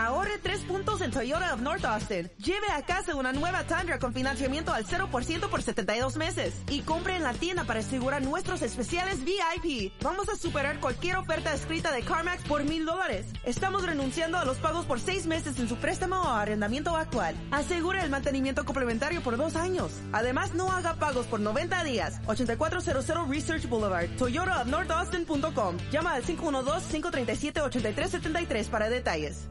Ahorre tres puntos en Toyota of North Austin. Lleve a casa una nueva Tundra con financiamiento al 0% por 72 meses. Y compre en la tienda para asegurar nuestros especiales VIP. Vamos a superar cualquier oferta escrita de CarMax por mil dólares. Estamos renunciando a los pagos por seis meses en su préstamo o arrendamiento actual. Asegure el mantenimiento complementario por dos años. Además, no haga pagos por 90 días. 8400 Research Boulevard, Toyota of North Austin.com. Llama al 512-537-8373 para detalles.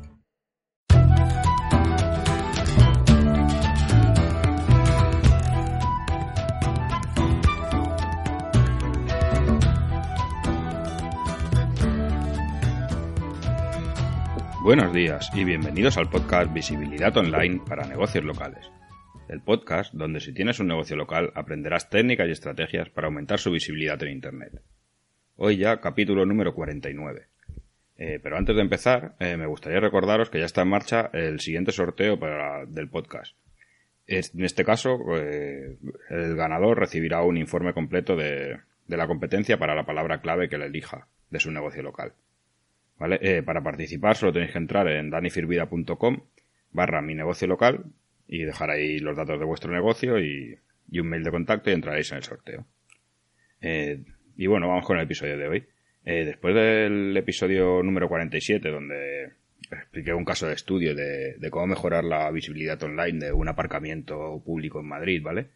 Buenos días y bienvenidos al podcast Visibilidad Online para negocios locales. El podcast donde si tienes un negocio local aprenderás técnicas y estrategias para aumentar su visibilidad en Internet. Hoy ya capítulo número 49. Eh, pero antes de empezar, eh, me gustaría recordaros que ya está en marcha el siguiente sorteo para, del podcast. en este caso, eh, el ganador recibirá un informe completo de, de la competencia para la palabra clave que le elija de su negocio local. ¿Vale? para participar solo tenéis que entrar en danifirvida.com barra mi negocio local y dejar ahí los datos de vuestro negocio y, un mail de contacto y entraréis en el sorteo. y bueno, vamos con el episodio de hoy. Eh, después del episodio número 47, donde expliqué un caso de estudio de, cómo mejorar la visibilidad online de un aparcamiento público en Madrid, ¿vale?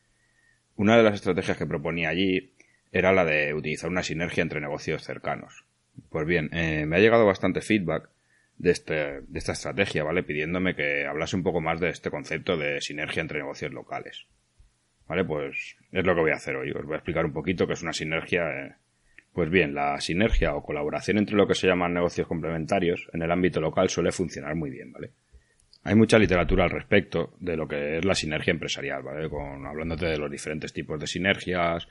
Una de las estrategias que proponía allí era la de utilizar una sinergia entre negocios cercanos. Pues bien, eh, me ha llegado bastante feedback de, este, de esta estrategia, ¿vale? Pidiéndome que hablase un poco más de este concepto de sinergia entre negocios locales. ¿Vale? Pues es lo que voy a hacer hoy. Os voy a explicar un poquito qué es una sinergia eh, pues bien, la sinergia o colaboración entre lo que se llaman negocios complementarios en el ámbito local suele funcionar muy bien, ¿vale? Hay mucha literatura al respecto de lo que es la sinergia empresarial, ¿vale? Con, hablándote de los diferentes tipos de sinergias,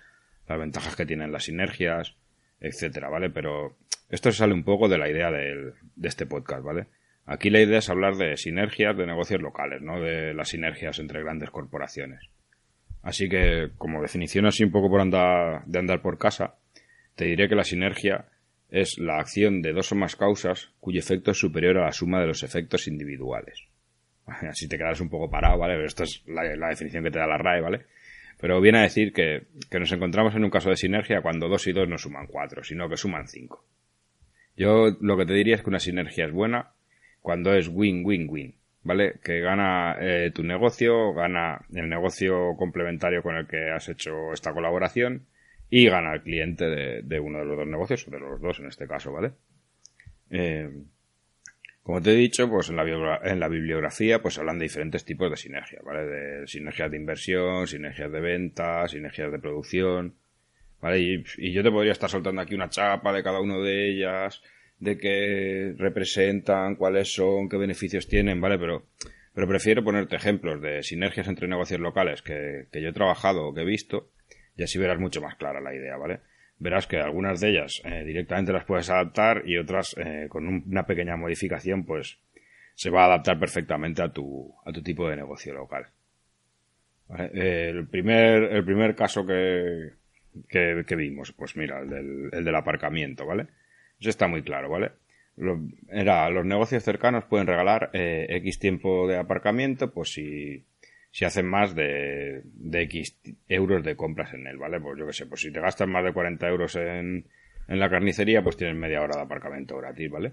las ventajas que tienen las sinergias, etcétera, ¿vale? Pero esto sale un poco de la idea de este podcast, ¿vale? Aquí la idea es hablar de sinergias de negocios locales, no de las sinergias entre grandes corporaciones. Así que, como definición así un poco por andar, de andar por casa, te diré que la sinergia es la acción de dos o más causas cuyo efecto es superior a la suma de los efectos individuales. Así te quedas un poco parado, ¿vale? Pero esto es la, definición que te da la RAE, ¿vale? Pero viene a decir que, nos encontramos en un caso de sinergia cuando dos y dos no suman cuatro, sino que suman cinco. Yo lo que te diría es que una sinergia es buena cuando es win-win-win, ¿vale? Que gana eh, tu negocio, gana el negocio complementario con el que has hecho esta colaboración y gana el cliente de, uno de los dos negocios, o de los dos en este caso, ¿vale? Eh, como te he dicho, pues en la, en la bibliografía pues hablan de diferentes tipos de sinergia, ¿vale? De sinergias de inversión, sinergias de venta, sinergias de producción, ¿vale? Y, y, yo te podría estar soltando aquí una chapa de cada uno de ellas, de qué representan, cuáles son, qué beneficios tienen, ¿vale? Pero, pero prefiero ponerte ejemplos de sinergias entre negocios locales que, que yo he trabajado o que he visto y así verás mucho más clara la idea, ¿vale? Verás que algunas de ellas eh, directamente las puedes adaptar y otras eh, con una pequeña modificación pues se va a adaptar perfectamente a tu, a tu tipo de negocio local. Eh, el, primer, el primer caso que, que, vimos, pues mira, el del, el del aparcamiento, ¿vale? Eso está muy claro, ¿vale? era, los negocios cercanos pueden regalar X tiempo de aparcamiento, pues si si hacen más de, de X euros de compras en él, ¿vale? Pues yo qué sé, pues si te gastas más de 40 euros en, en la carnicería, pues tienes media hora de aparcamiento gratis, ¿vale?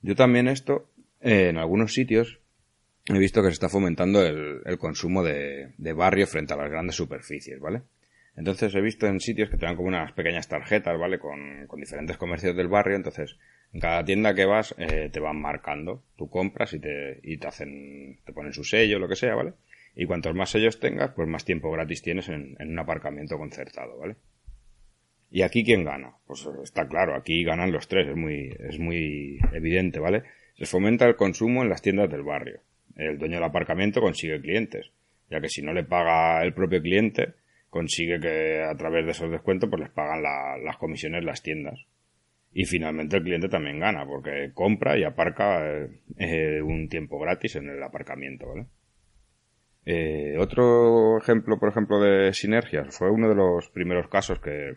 Yo también esto, eh, en algunos sitios, he visto que se está fomentando el, el consumo de, de, barrio frente a las grandes superficies, ¿vale? Entonces he visto en sitios que te dan como unas pequeñas tarjetas, ¿vale? Con, con diferentes comercios del barrio, entonces en cada tienda que vas eh, te van marcando. Tú compras y te, y te hacen, te ponen su sello, lo que sea, ¿vale? Y cuantos más sellos tengas, pues más tiempo gratis tienes en, en un aparcamiento concertado, ¿vale? ¿Y aquí quién gana? Pues está claro, aquí ganan los tres, es muy, es muy evidente, ¿vale? Se fomenta el consumo en las tiendas del barrio. El dueño del aparcamiento consigue clientes, ya que si no le paga el propio cliente, consigue que a través de esos descuentos pues les pagan las comisiones las tiendas. Y finalmente el cliente también gana, porque compra y aparca eh, eh, un tiempo gratis en el aparcamiento, ¿vale? Eh, otro ejemplo, por ejemplo, de sinergias fue uno de los primeros casos que,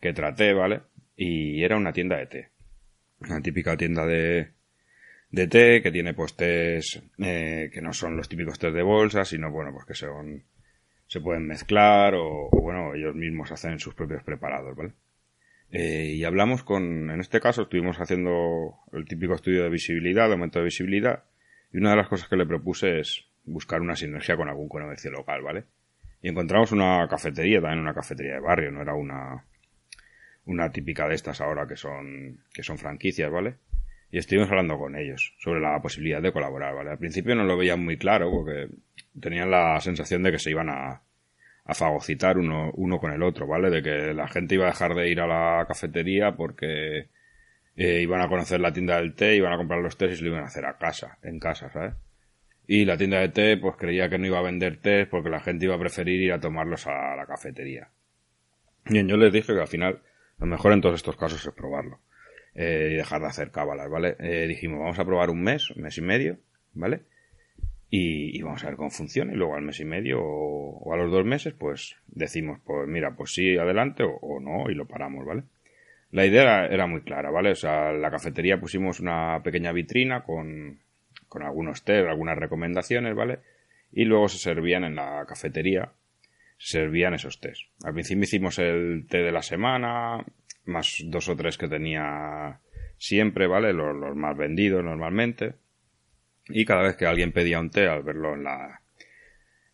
que traté, ¿vale? Y era una tienda de té. Una típica tienda de, de té, que tiene pues que no son los típicos tés de bolsa, sino bueno, pues que son, se pueden mezclar o, bueno, ellos mismos hacen sus propios preparados, ¿vale? Eh, y hablamos con, en este caso estuvimos haciendo el típico estudio de visibilidad, de aumento de visibilidad, y una de las cosas que le propuse es buscar una sinergia con algún comercio local, ¿vale? Y encontramos una cafetería, también una cafetería de barrio, no era una, una típica de estas ahora que son, que son franquicias, ¿vale? Y estuvimos hablando con ellos sobre la posibilidad de colaborar, ¿vale? Al principio no lo veían muy claro porque tenían la sensación de que se iban a, a fagocitar uno, uno con el otro, ¿vale? De que la gente iba a dejar de ir a la cafetería porque eh, iban a conocer la tienda del té, iban a comprar los tés y se lo iban a hacer a casa, en casa, ¿sabes? Y la tienda de té, pues creía que no iba a vender té porque la gente iba a preferir ir a tomarlos a la cafetería. Bien, yo les dije que al final lo mejor en todos estos casos es probarlo eh, y dejar de hacer cábalas, ¿vale? Eh, dijimos, vamos a probar un mes, un mes y medio, ¿vale? Y, vamos a ver cómo funciona y luego al mes y medio o, a los dos meses, pues decimos, pues mira, pues sí, adelante o, no y lo paramos, ¿vale? La idea era, muy clara, ¿vale? O sea, en la cafetería pusimos una pequeña vitrina con, con algunos test, algunas recomendaciones, ¿vale? Y luego se servían en la cafetería servían esos tés. Al principio hicimos el té de la semana, más dos o tres que tenía siempre, ¿vale? Los, más vendidos normalmente. Y cada vez que alguien pedía un té, al verlo en la,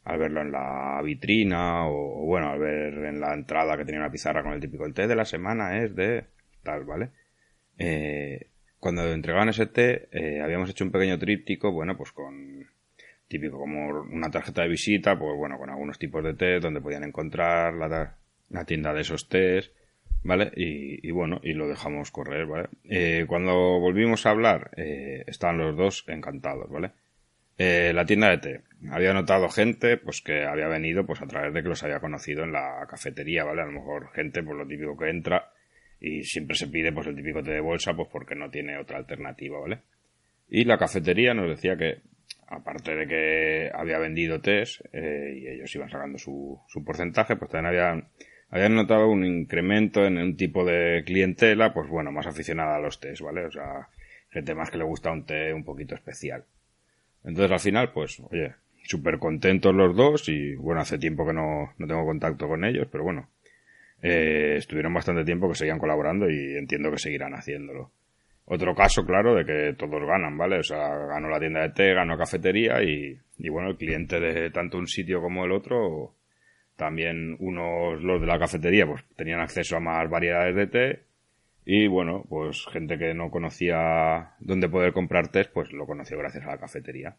al verlo en la vitrina o, bueno, al ver en la entrada que tenía una pizarra con el típico té de la semana es de tal, ¿vale? Eh, cuando entregaban ese té, eh, habíamos hecho un pequeño tríptico, bueno, pues con típico como una tarjeta de visita, pues bueno, con algunos tipos de té donde podían encontrar la, tienda de esos tés, ¿vale? Y, bueno, y lo dejamos correr, ¿vale? Eh, cuando volvimos a hablar, eh, estaban los dos encantados, ¿vale? Eh, la tienda de té. Había notado gente, pues que había venido, pues a través de que los había conocido en la cafetería, ¿vale? A lo mejor gente, pues lo típico que entra y siempre se pide, pues el típico té de bolsa, pues porque no tiene otra alternativa, ¿vale? Y la cafetería nos decía que aparte de que había vendido test eh, y ellos iban sacando su, su porcentaje, pues también habían, habían notado un incremento en un tipo de clientela, pues bueno, más aficionada a los test, ¿vale? O sea, gente más que le gusta un té un poquito especial. Entonces al final, pues, oye, súper contentos los dos y bueno, hace tiempo que no, no tengo contacto con ellos, pero bueno, eh, estuvieron bastante tiempo que seguían colaborando y entiendo que seguirán haciéndolo. Otro caso, claro, de que todos ganan, ¿vale? O sea, ganó la tienda de té, ganó cafetería y, y bueno, el cliente de tanto un sitio como el otro, también unos, los de la cafetería, pues tenían acceso a más variedades de té y bueno, pues gente que no conocía dónde poder comprar té, pues lo conoció gracias a la cafetería.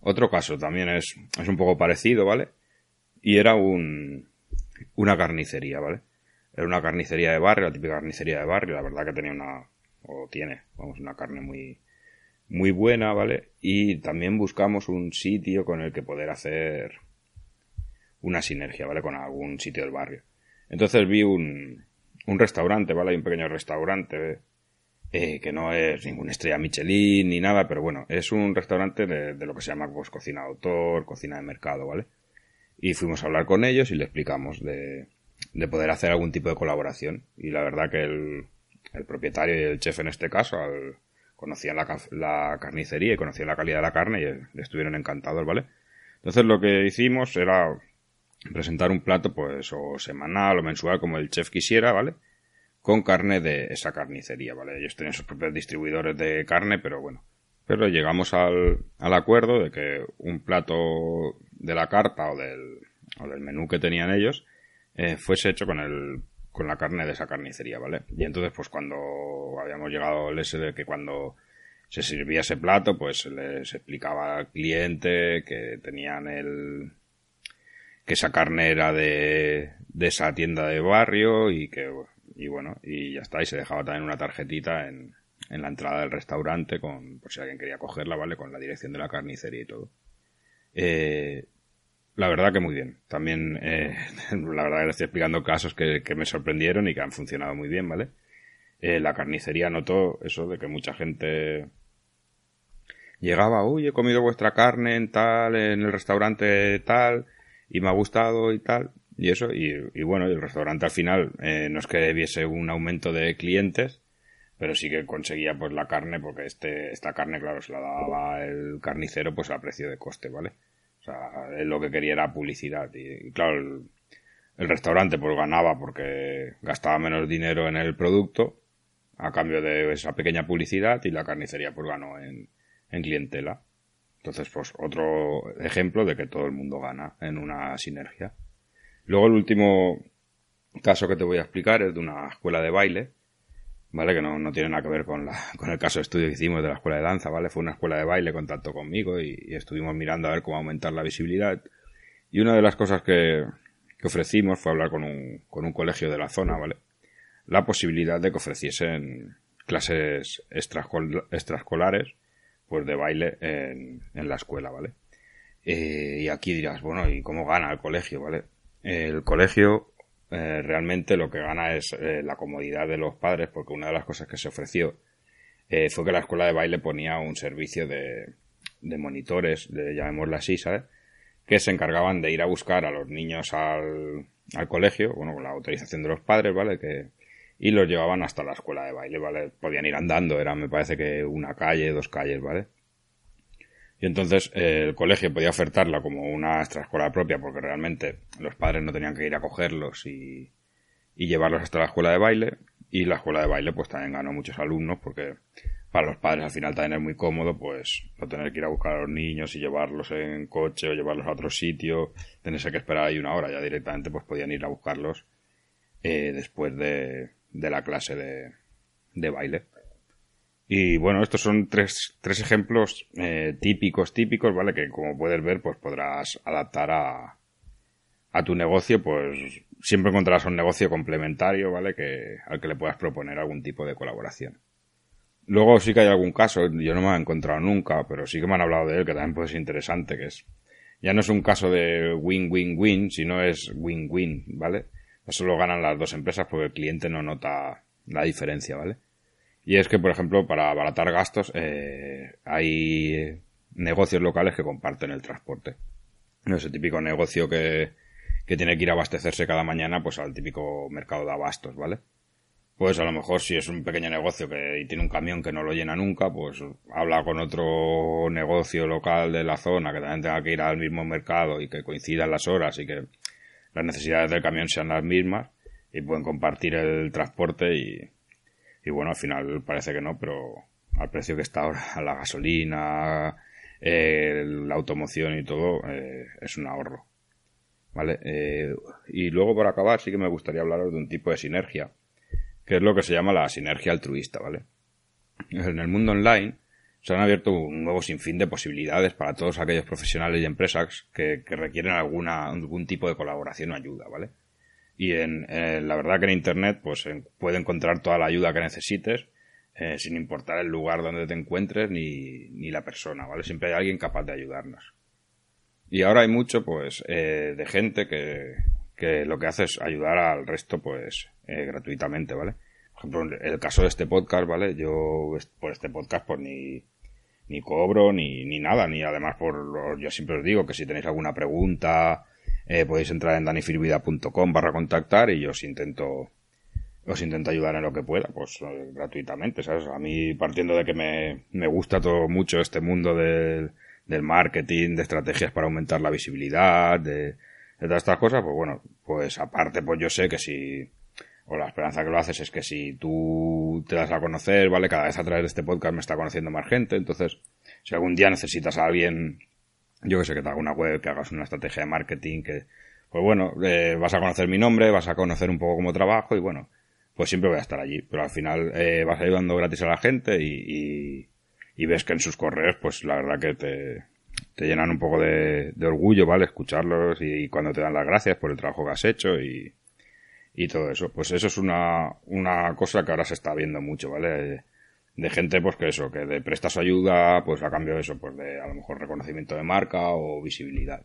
Otro caso también es, es un poco parecido, ¿vale? Y era un, una carnicería, ¿vale? Era una carnicería de barrio, la típica carnicería de barrio, la verdad que tenía una, o tiene, vamos, una carne muy, muy buena, ¿vale? Y también buscamos un sitio con el que poder hacer una sinergia, ¿vale? Con algún sitio del barrio. Entonces vi un, un restaurante, ¿vale? Hay un pequeño restaurante eh, que no es ninguna estrella Michelin ni nada, pero bueno, es un restaurante de, lo que se llama pues, cocina de autor, cocina de mercado, ¿vale? Y fuimos a hablar con ellos y le explicamos de, de poder hacer algún tipo de colaboración. Y la verdad que el, el propietario y el chef en este caso conocían la, carnicería y conocían la calidad de la carne y estuvieron encantados, ¿vale? Entonces lo que hicimos era presentar un plato pues o semanal o mensual como el chef quisiera, ¿vale? Con carne de esa carnicería, ¿vale? Ellos tenían sus propios distribuidores de carne, pero bueno. Pero llegamos al, al acuerdo de que un plato de la carta o del, o del menú que tenían ellos eh, fuese hecho con el con la carne de esa carnicería, ¿vale? Y entonces, pues cuando habíamos llegado al ese de que cuando se servía ese plato, pues les explicaba al cliente que tenían el que esa carne era de, de esa tienda de barrio y que y bueno, y ya está, y se dejaba también una tarjetita en, en la entrada del restaurante con, por si alguien quería cogerla, ¿vale? Con la dirección de la carnicería y todo. Eh, la verdad que muy bien. También, eh, la verdad que le estoy explicando casos que, me sorprendieron y que han funcionado muy bien, ¿vale? Eh, la carnicería notó eso de que mucha gente llegaba, uy, he comido vuestra carne en tal, en el restaurante tal, y me ha gustado y tal, y eso, y, bueno, el restaurante al final eh, no es que viese un aumento de clientes, pero sí que conseguía pues la carne porque este esta carne claro se la daba el carnicero pues a precio de coste vale o sea él lo que quería era publicidad y, claro el, el, restaurante pues ganaba porque gastaba menos dinero en el producto a cambio de esa pequeña publicidad y la carnicería pues ganó en, en clientela entonces pues otro ejemplo de que todo el mundo gana en una sinergia luego el último caso que te voy a explicar es de una escuela de baile ¿vale? Que no, no, tiene nada que ver con, la, con el caso de estudio que hicimos de la escuela de danza, ¿vale? Fue una escuela de baile, contacto conmigo y, estuvimos mirando a ver cómo aumentar la visibilidad. Y una de las cosas que, que ofrecimos fue hablar con un, con un colegio de la zona, ¿vale? La posibilidad de que ofreciesen clases extraescolares, pues de baile en, en la escuela, ¿vale? Eh, y aquí dirás, bueno, ¿y cómo gana el colegio, ¿vale? El colegio eh, realmente lo que gana es eh, la comodidad de los padres, porque una de las cosas que se ofreció fue que la escuela de baile ponía un servicio de, de monitores, de, llamémoslo así, ¿sabes? Que se encargaban de ir a buscar a los niños al, al colegio, bueno, con la autorización de los padres, ¿vale? Que, y los llevaban hasta la escuela de baile, ¿vale? Podían ir andando, era, me parece que una calle, dos calles, ¿vale? Y entonces eh, el colegio podía ofertarla como una extraescolar propia porque realmente los padres no tenían que ir a cogerlos y, llevarlos hasta la escuela de baile. Y la escuela de baile pues también ganó muchos alumnos porque para los padres al final también es muy cómodo pues no tener que ir a buscar a los niños y llevarlos en coche o llevarlos a otro sitio, tenerse que esperar ahí una hora, ya directamente pues podían ir a buscarlos eh, después de, de la clase de, de baile. Y bueno, estos son tres, tres ejemplos eh, típicos, típicos, ¿vale? Que como puedes ver, pues podrás adaptar a, a tu negocio, pues siempre encontrarás un negocio complementario, ¿vale? Que, al que le puedas proponer algún tipo de colaboración. Luego sí que hay algún caso, yo no me he encontrado nunca, pero sí que me han hablado de él, que también puede ser interesante, que es, ya no es un caso de win-win-win, sino es win-win, ¿vale? Eso lo ganan las dos empresas porque el cliente no nota la diferencia, ¿vale? Y es que, por ejemplo, para abaratar gastos, eh, hay negocios locales que comparten el transporte. Ese típico negocio que, tiene que ir a abastecerse cada mañana, pues al típico mercado de abastos, ¿vale? Pues a lo mejor si es un pequeño negocio que y tiene un camión que no lo llena nunca, pues habla con otro negocio local de la zona que también tenga que ir al mismo mercado y que coincidan las horas y que las necesidades del camión sean las mismas y pueden compartir el transporte y, y bueno, al final parece que no, pero al precio que está ahora la gasolina, eh, la automoción y todo, eh, es un ahorro. ¿Vale? Eh, y luego, por acabar, sí que me gustaría hablaros de un tipo de sinergia, que es lo que se llama la sinergia altruista, ¿vale? En el mundo online se han abierto un nuevo sinfín de posibilidades para todos aquellos profesionales y empresas que, que requieren alguna, algún tipo de colaboración o ayuda, ¿vale? y en, la verdad que en internet pues puede encontrar toda la ayuda que necesites eh, sin importar el lugar donde te encuentres ni, ni, la persona, ¿vale? Siempre hay alguien capaz de ayudarnos. Y ahora hay mucho pues eh, de gente que, que lo que hace es ayudar al resto pues eh, gratuitamente, ¿vale? Por ejemplo, el caso de este podcast, ¿vale? Yo por este podcast pues ni, ni cobro ni, ni nada, ni además por yo siempre os digo que si tenéis alguna pregunta eh, podéis entrar en danifirvida.com barra contactar y yo os intento os intento ayudar en lo que pueda, pues eh, gratuitamente, ¿sabes? A mí, partiendo de que me, me gusta todo mucho este mundo del, del marketing, de estrategias para aumentar la visibilidad, de, de todas estas cosas, pues bueno, pues aparte, pues yo sé que si, o la esperanza que lo haces es que si tú te das a conocer, ¿vale? Cada vez a través de este podcast me está conociendo más gente, entonces, si algún día necesitas a alguien yo que sé, que te haga una web, que hagas una estrategia de marketing, que, pues bueno, eh, vas a conocer mi nombre, vas a conocer un poco cómo trabajo y bueno, pues siempre voy a estar allí. Pero al final eh, vas ayudando gratis a la gente y, y, ves que en sus correos, pues la verdad que te, te llenan un poco de, de orgullo, ¿vale? Escucharlos y, cuando te dan las gracias por el trabajo que has hecho y, y todo eso. Pues eso es una, una cosa que ahora se está viendo mucho, ¿vale? de gente pues que eso, que de presta su ayuda pues a cambio de eso, pues de a lo mejor reconocimiento de marca o visibilidad.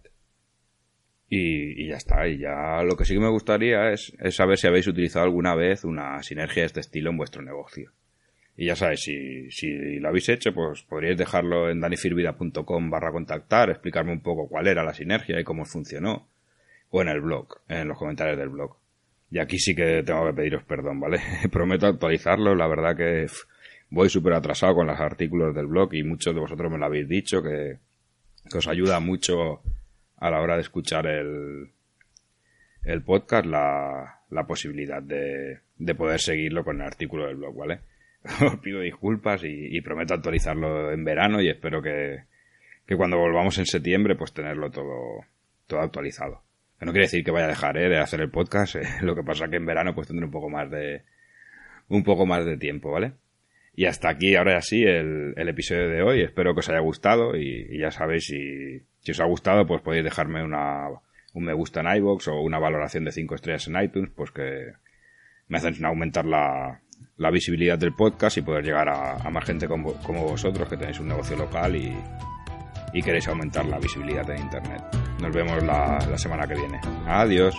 Y, ya está, y ya lo que sí que me gustaría es, es saber si habéis utilizado alguna vez una sinergia de este estilo en vuestro negocio. Y ya sabéis, si, si lo habéis hecho, pues podríais dejarlo en danifirvida.com barra contactar, explicarme un poco cuál era la sinergia y cómo funcionó. O en el blog, en los comentarios del blog. Y aquí sí que tengo que pediros perdón, ¿vale? Prometo actualizarlo, la verdad que voy súper atrasado con los artículos del blog y muchos de vosotros me lo habéis dicho, que, os ayuda mucho a la hora de escuchar el, el podcast la, la posibilidad de, de poder seguirlo con el artículo del blog, ¿vale? Os pido disculpas y, y prometo actualizarlo en verano y espero que, que cuando volvamos en septiembre pues tenerlo todo, todo actualizado. No quiere decir que vaya a dejar ¿eh? de hacer el podcast, eh. lo que pasa que en verano pues tendré un poco más de un poco más de tiempo, ¿vale? Y hasta aquí, ahora sí, el, el episodio de hoy. Espero que os haya gustado y, ya sabéis, si, si, os ha gustado, pues podéis dejarme una, un me gusta en iVoox o una valoración de 5 estrellas en iTunes, pues que me hacen aumentar la, la visibilidad del podcast y poder llegar a, a más gente como, como, vosotros que tenéis un negocio local y, y queréis aumentar la visibilidad en Internet. Nos vemos la, la semana que viene. Adiós.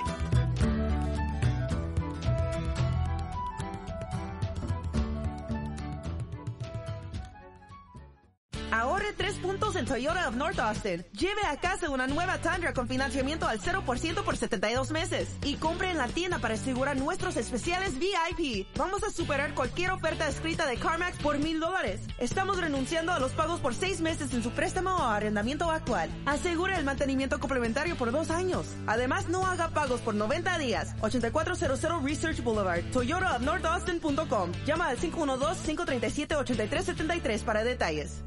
Ahorre tres puntos en Toyota of North Austin. Lleve a casa una nueva Tundra con financiamiento al 0% por 72 meses. Y compre en la tienda para asegurar nuestros especiales VIP. Vamos a superar cualquier oferta escrita de CarMax por mil dólares. Estamos renunciando a los pagos por seis meses en su préstamo o arrendamiento actual. Asegure el mantenimiento complementario por dos años. Además, no haga pagos por 90 días. 8400 Research Boulevard, Toyota of North Austin.com. Llama al 512-537-8373 para detalles.